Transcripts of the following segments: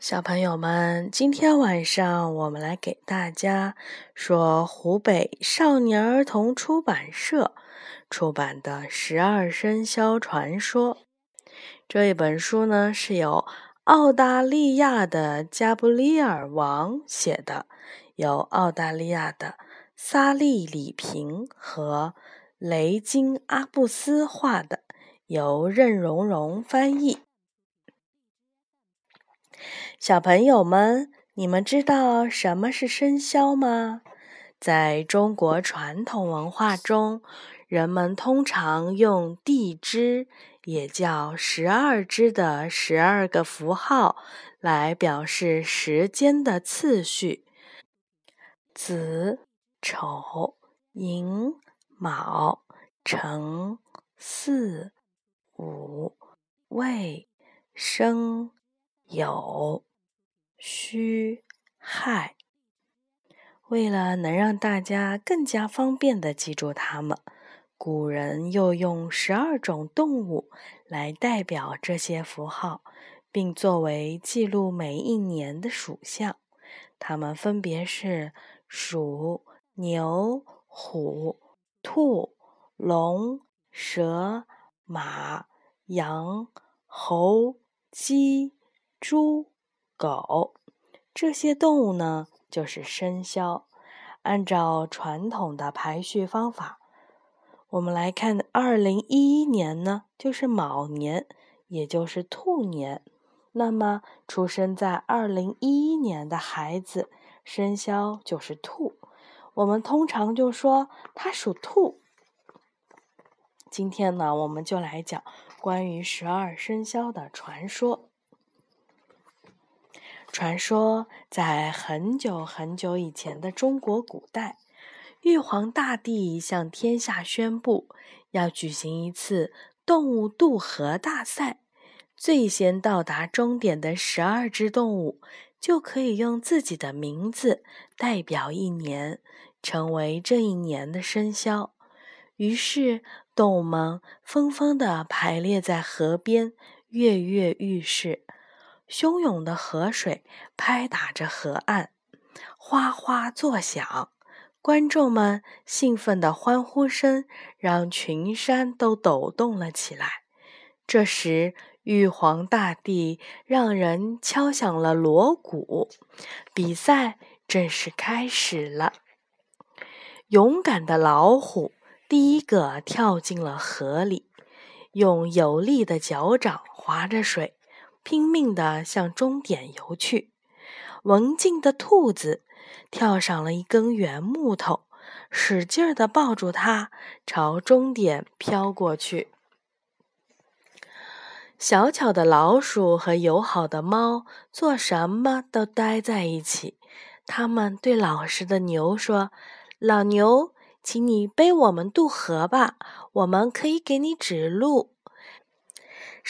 小朋友们，今天晚上我们来给大家说湖北少年儿童出版社出版的《十二生肖传说》这一本书呢，是由澳大利亚的加布里尔王写的，由澳大利亚的萨利里平和雷金阿布斯画的，由任蓉蓉翻译。小朋友们，你们知道什么是生肖吗？在中国传统文化中，人们通常用地支，也叫十二支的十二个符号来表示时间的次序：子、丑、寅、卯、辰、巳、午、未、申、有。戌、亥，为了能让大家更加方便的记住它们，古人又用十二种动物来代表这些符号，并作为记录每一年的属相。它们分别是鼠、牛、虎、兔、龙、蛇、马、羊、猴、鸡、猪。狗，这些动物呢，就是生肖。按照传统的排序方法，我们来看，二零一一年呢，就是卯年，也就是兔年。那么，出生在二零一一年的孩子，生肖就是兔。我们通常就说他属兔。今天呢，我们就来讲关于十二生肖的传说。传说在很久很久以前的中国古代，玉皇大帝向天下宣布，要举行一次动物渡河大赛。最先到达终点的十二只动物，就可以用自己的名字代表一年，成为这一年的生肖。于是，动物们纷纷地排列在河边，跃跃欲试。汹涌的河水拍打着河岸，哗哗作响。观众们兴奋的欢呼声让群山都抖动了起来。这时，玉皇大帝让人敲响了锣鼓，比赛正式开始了。勇敢的老虎第一个跳进了河里，用有力的脚掌划着水。拼命地向终点游去。文静的兔子跳上了一根圆木头，使劲儿地抱住它，朝终点飘过去。小巧的老鼠和友好的猫做什么都待在一起。他们对老实的牛说：“老牛，请你背我们渡河吧，我们可以给你指路。”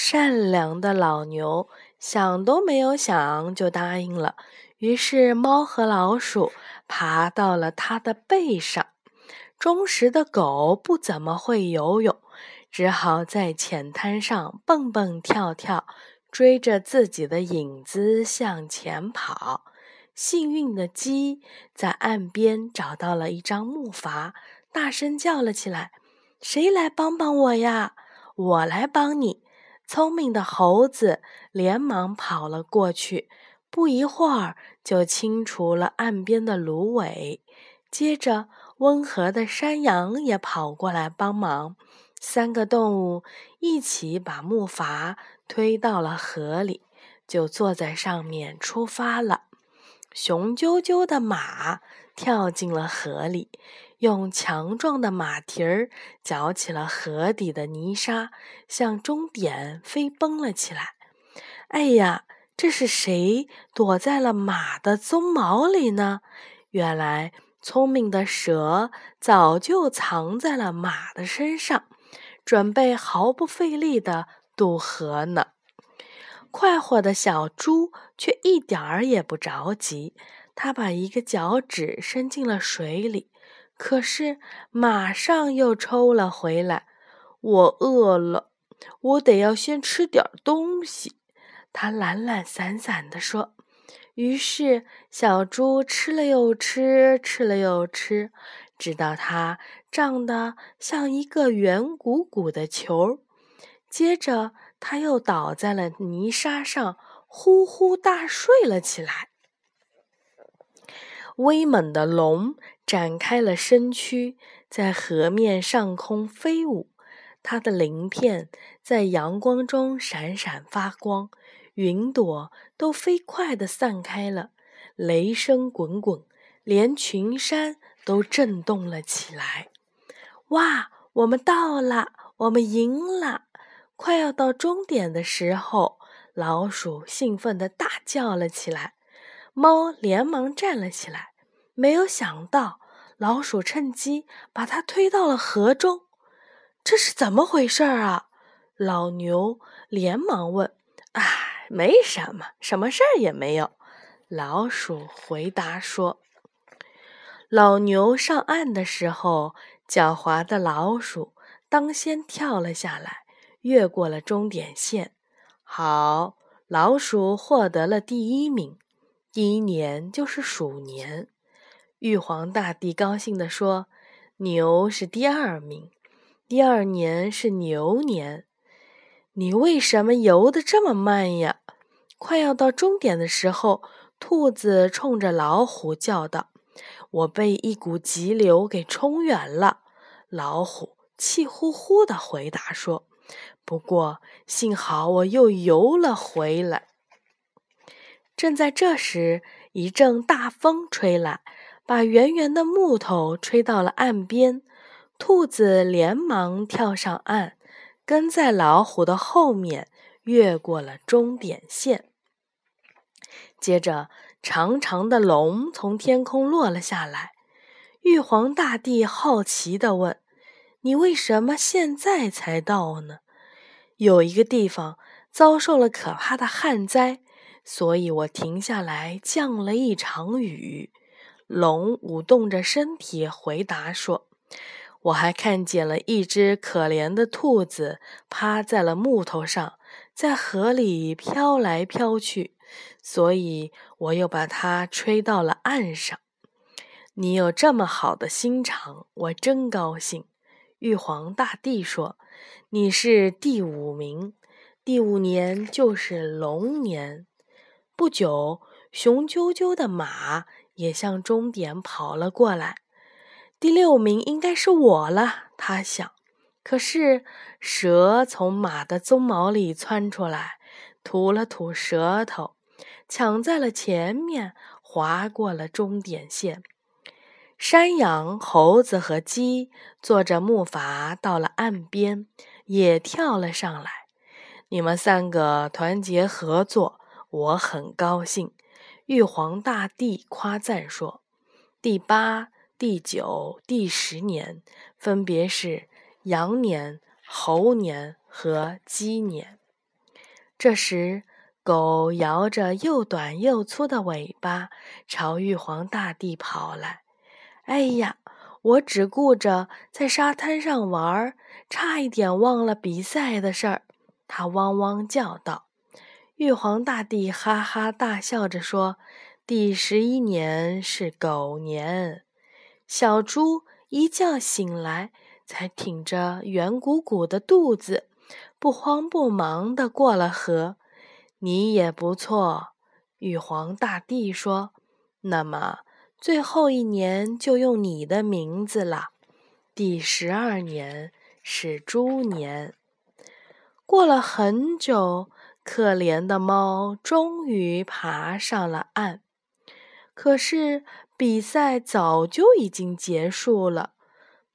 善良的老牛想都没有想就答应了。于是，猫和老鼠爬到了它的背上。忠实的狗不怎么会游泳，只好在浅滩上蹦蹦跳跳，追着自己的影子向前跑。幸运的鸡在岸边找到了一张木筏，大声叫了起来：“谁来帮帮我呀？我来帮你！”聪明的猴子连忙跑了过去，不一会儿就清除了岸边的芦苇。接着，温和的山羊也跑过来帮忙。三个动物一起把木筏推到了河里，就坐在上面出发了。雄赳赳的马跳进了河里。用强壮的马蹄儿搅起了河底的泥沙，向终点飞奔了起来。哎呀，这是谁躲在了马的鬃毛里呢？原来，聪明的蛇早就藏在了马的身上，准备毫不费力地渡河呢。快活的小猪却一点儿也不着急，它把一个脚趾伸进了水里。可是马上又抽了回来。我饿了，我得要先吃点东西。他懒懒散散地说：“于是，小猪吃了又吃，吃了又吃，直到它胀得像一个圆鼓鼓的球。接着，它又倒在了泥沙上，呼呼大睡了起来。威猛的龙展开了身躯，在河面上空飞舞，它的鳞片在阳光中闪闪发光。云朵都飞快地散开了，雷声滚滚，连群山都震动了起来。哇，我们到了，我们赢了！快要到终点的时候，老鼠兴奋地大叫了起来。猫连忙站了起来，没有想到老鼠趁机把它推到了河中。这是怎么回事啊？老牛连忙问。唉。没什么，什么事儿也没有。老鼠回答说：“老牛上岸的时候，狡猾的老鼠当先跳了下来，越过了终点线。好，老鼠获得了第一名。第一年就是鼠年。”玉皇大帝高兴地说：“牛是第二名，第二年是牛年。”你为什么游得这么慢呀？快要到终点的时候，兔子冲着老虎叫道：“我被一股急流给冲远了。”老虎气呼呼地回答说：“不过幸好我又游了回来。”正在这时，一阵大风吹来，把圆圆的木头吹到了岸边。兔子连忙跳上岸。跟在老虎的后面，越过了终点线。接着，长长的龙从天空落了下来。玉皇大帝好奇地问：“你为什么现在才到呢？”有一个地方遭受了可怕的旱灾，所以我停下来降了一场雨。龙舞动着身体回答说。我还看见了一只可怜的兔子，趴在了木头上，在河里飘来飘去，所以我又把它吹到了岸上。你有这么好的心肠，我真高兴。玉皇大帝说：“你是第五名，第五年就是龙年。”不久，雄赳赳的马也向终点跑了过来。第六名应该是我了，他想。可是蛇从马的鬃毛里窜出来，吐了吐舌头，抢在了前面，划过了终点线。山羊、猴子和鸡坐着木筏到了岸边，也跳了上来。你们三个团结合作，我很高兴。玉皇大帝夸赞说：“第八。”第九、第十年分别是羊年、猴年和鸡年。这时，狗摇着又短又粗的尾巴朝玉皇大帝跑来。哎呀，我只顾着在沙滩上玩，差一点忘了比赛的事儿。它汪汪叫道。玉皇大帝哈哈大笑着说：“第十一年是狗年。”小猪一觉醒来，才挺着圆鼓鼓的肚子，不慌不忙地过了河。你也不错，玉皇大帝说。那么最后一年就用你的名字了。第十二年是猪年。过了很久，可怜的猫终于爬上了岸。可是。比赛早就已经结束了，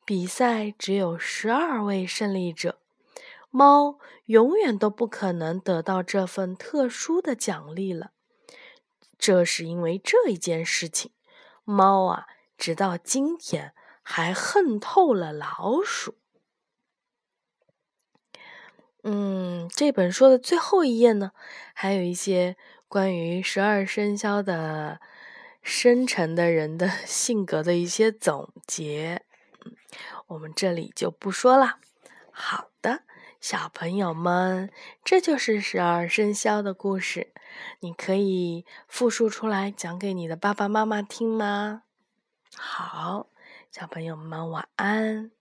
比赛只有十二位胜利者，猫永远都不可能得到这份特殊的奖励了。这是因为这一件事情，猫啊，直到今天还恨透了老鼠。嗯，这本书的最后一页呢，还有一些关于十二生肖的。深沉的人的 性格的一些总结，我们这里就不说了。好的。小朋友们，这就是十二生肖的故事。你可以复述出来讲给你的爸爸妈妈听吗？好，小朋友们晚安。